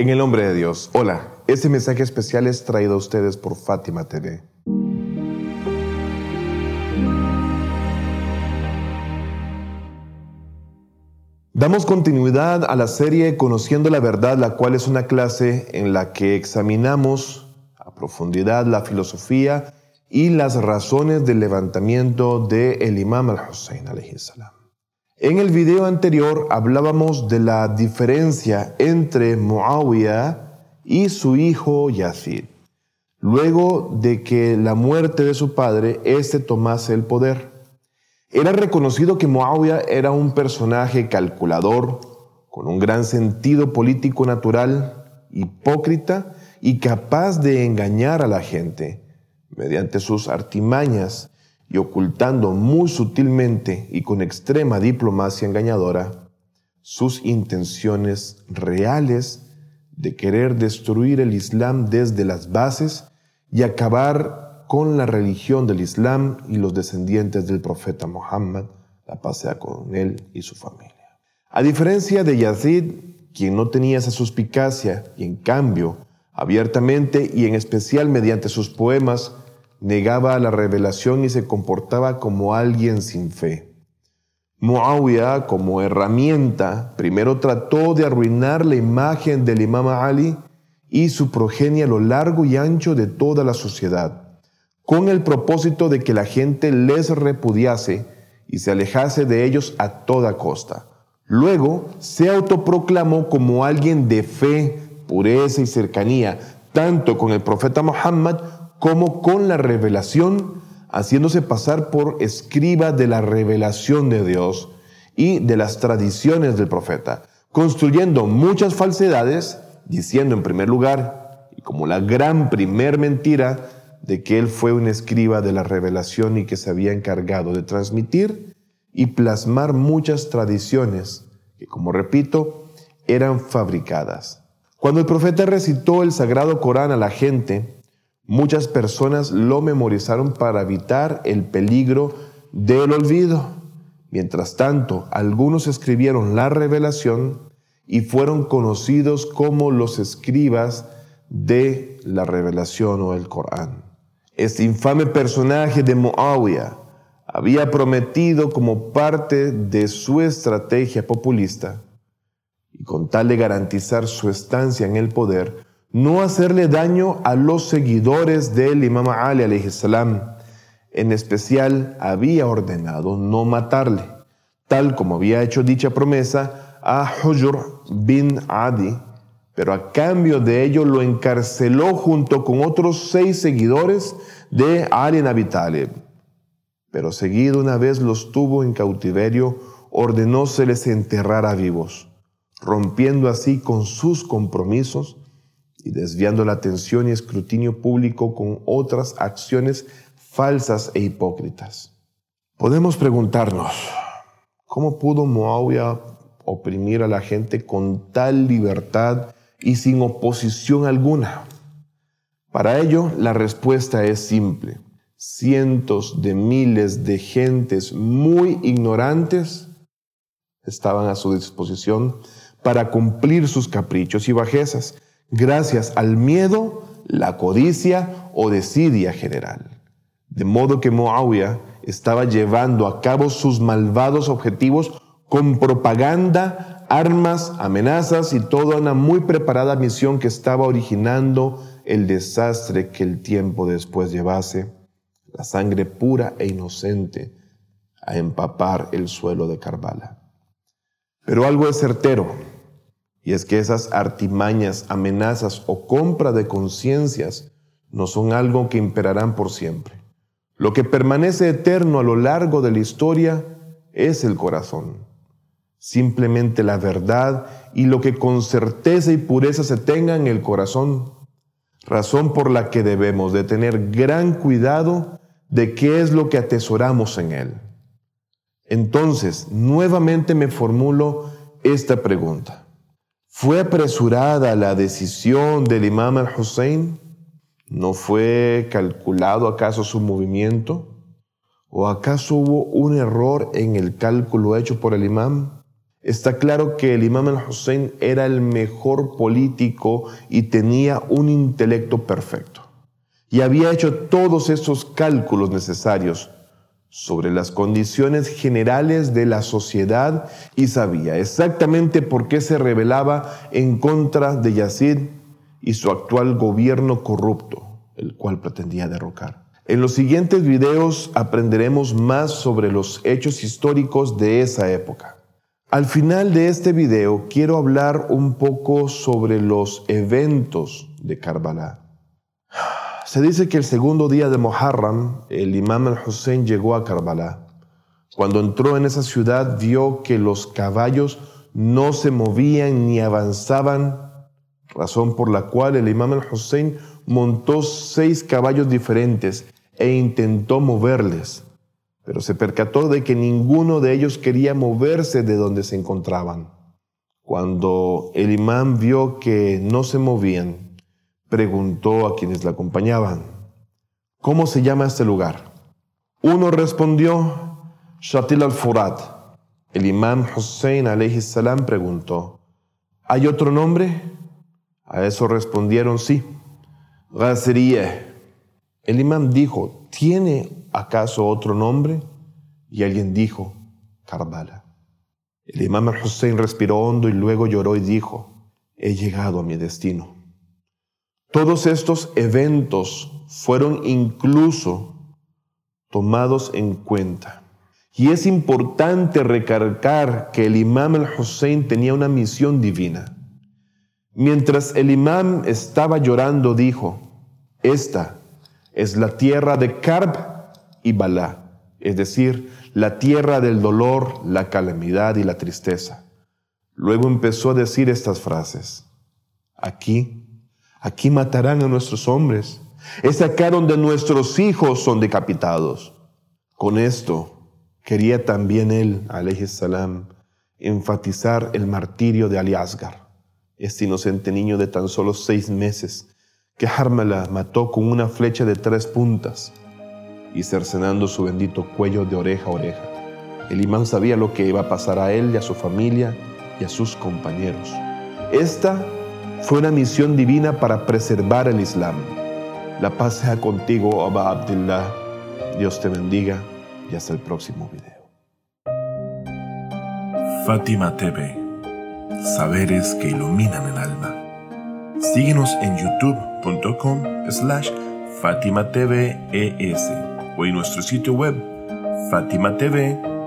En el nombre de Dios. Hola, este mensaje especial es traído a ustedes por Fátima TV. Damos continuidad a la serie Conociendo la Verdad, la cual es una clase en la que examinamos a profundidad la filosofía y las razones del levantamiento del el imam al-Hussein. En el video anterior hablábamos de la diferencia entre Muawiyah y su hijo Yazid. Luego de que la muerte de su padre, éste tomase el poder. Era reconocido que Muawiyah era un personaje calculador, con un gran sentido político natural, hipócrita y capaz de engañar a la gente mediante sus artimañas y ocultando muy sutilmente y con extrema diplomacia engañadora sus intenciones reales de querer destruir el Islam desde las bases y acabar con la religión del Islam y los descendientes del profeta Muhammad, la paz sea con él y su familia. A diferencia de Yazid, quien no tenía esa suspicacia y en cambio, abiertamente y en especial mediante sus poemas, negaba la revelación y se comportaba como alguien sin fe. Muawiyah, como herramienta, primero trató de arruinar la imagen del imam Ali y su progenie a lo largo y ancho de toda la sociedad, con el propósito de que la gente les repudiase y se alejase de ellos a toda costa. Luego se autoproclamó como alguien de fe, pureza y cercanía, tanto con el profeta Muhammad como con la revelación, haciéndose pasar por escriba de la revelación de Dios y de las tradiciones del profeta, construyendo muchas falsedades, diciendo en primer lugar, y como la gran primer mentira, de que él fue un escriba de la revelación y que se había encargado de transmitir y plasmar muchas tradiciones que, como repito, eran fabricadas. Cuando el profeta recitó el sagrado Corán a la gente, Muchas personas lo memorizaron para evitar el peligro del olvido. Mientras tanto, algunos escribieron la revelación y fueron conocidos como los escribas de la revelación o el Corán. Este infame personaje de Muawiyah había prometido como parte de su estrategia populista y con tal de garantizar su estancia en el poder, no hacerle daño a los seguidores del imam Ali salam. En especial, había ordenado no matarle, tal como había hecho dicha promesa a Hujr bin Adi, pero a cambio de ello lo encarceló junto con otros seis seguidores de Ali Talib. Pero seguido una vez los tuvo en cautiverio, ordenó se les enterrara vivos, rompiendo así con sus compromisos y desviando la atención y escrutinio público con otras acciones falsas e hipócritas. Podemos preguntarnos, ¿cómo pudo Muawiyah oprimir a la gente con tal libertad y sin oposición alguna? Para ello, la respuesta es simple. Cientos de miles de gentes muy ignorantes estaban a su disposición para cumplir sus caprichos y bajezas gracias al miedo, la codicia o desidia general. De modo que Muawiyah estaba llevando a cabo sus malvados objetivos con propaganda, armas, amenazas y toda una muy preparada misión que estaba originando el desastre que el tiempo después llevase, la sangre pura e inocente, a empapar el suelo de Karbala. Pero algo es certero, y es que esas artimañas, amenazas o compra de conciencias no son algo que imperarán por siempre. Lo que permanece eterno a lo largo de la historia es el corazón. Simplemente la verdad y lo que con certeza y pureza se tenga en el corazón. Razón por la que debemos de tener gran cuidado de qué es lo que atesoramos en él. Entonces, nuevamente me formulo esta pregunta. ¿Fue apresurada la decisión del imam al-Hussein? ¿No fue calculado acaso su movimiento? ¿O acaso hubo un error en el cálculo hecho por el imam? Está claro que el imam al-Hussein era el mejor político y tenía un intelecto perfecto. Y había hecho todos esos cálculos necesarios sobre las condiciones generales de la sociedad y sabía exactamente por qué se rebelaba en contra de Yazid y su actual gobierno corrupto, el cual pretendía derrocar. En los siguientes videos aprenderemos más sobre los hechos históricos de esa época. Al final de este video quiero hablar un poco sobre los eventos de Karbala. Se dice que el segundo día de Muharram, el imam al-Hussein llegó a Karbala. Cuando entró en esa ciudad vio que los caballos no se movían ni avanzaban, razón por la cual el imam al-Hussein montó seis caballos diferentes e intentó moverles, pero se percató de que ninguno de ellos quería moverse de donde se encontraban. Cuando el imam vio que no se movían, preguntó a quienes la acompañaban, ¿cómo se llama este lugar? Uno respondió, Shatil al-Furat. El imam Hussein alayhi salam preguntó, ¿hay otro nombre? A eso respondieron sí, Ghazriye. El imam dijo, ¿tiene acaso otro nombre? Y alguien dijo, Karbala. El imam Hussein respiró hondo y luego lloró y dijo, he llegado a mi destino. Todos estos eventos fueron incluso tomados en cuenta. Y es importante recalcar que el imam al-Hussein tenía una misión divina. Mientras el imam estaba llorando, dijo, esta es la tierra de Karb y Balá, es decir, la tierra del dolor, la calamidad y la tristeza. Luego empezó a decir estas frases. Aquí Aquí matarán a nuestros hombres. Es acá donde nuestros hijos son decapitados. Con esto quería también él, salam, enfatizar el martirio de Ali Asgar, este inocente niño de tan solo seis meses que Harmala mató con una flecha de tres puntas y cercenando su bendito cuello de oreja a oreja. El imán sabía lo que iba a pasar a él y a su familia y a sus compañeros. Esta fue una misión divina para preservar el Islam. La paz sea contigo, Abba Abdullah. Dios te bendiga y hasta el próximo video. Fátima TV. Saberes que iluminan el alma. Síguenos en youtube.com slash Fátima o en nuestro sitio web fatimatv.es.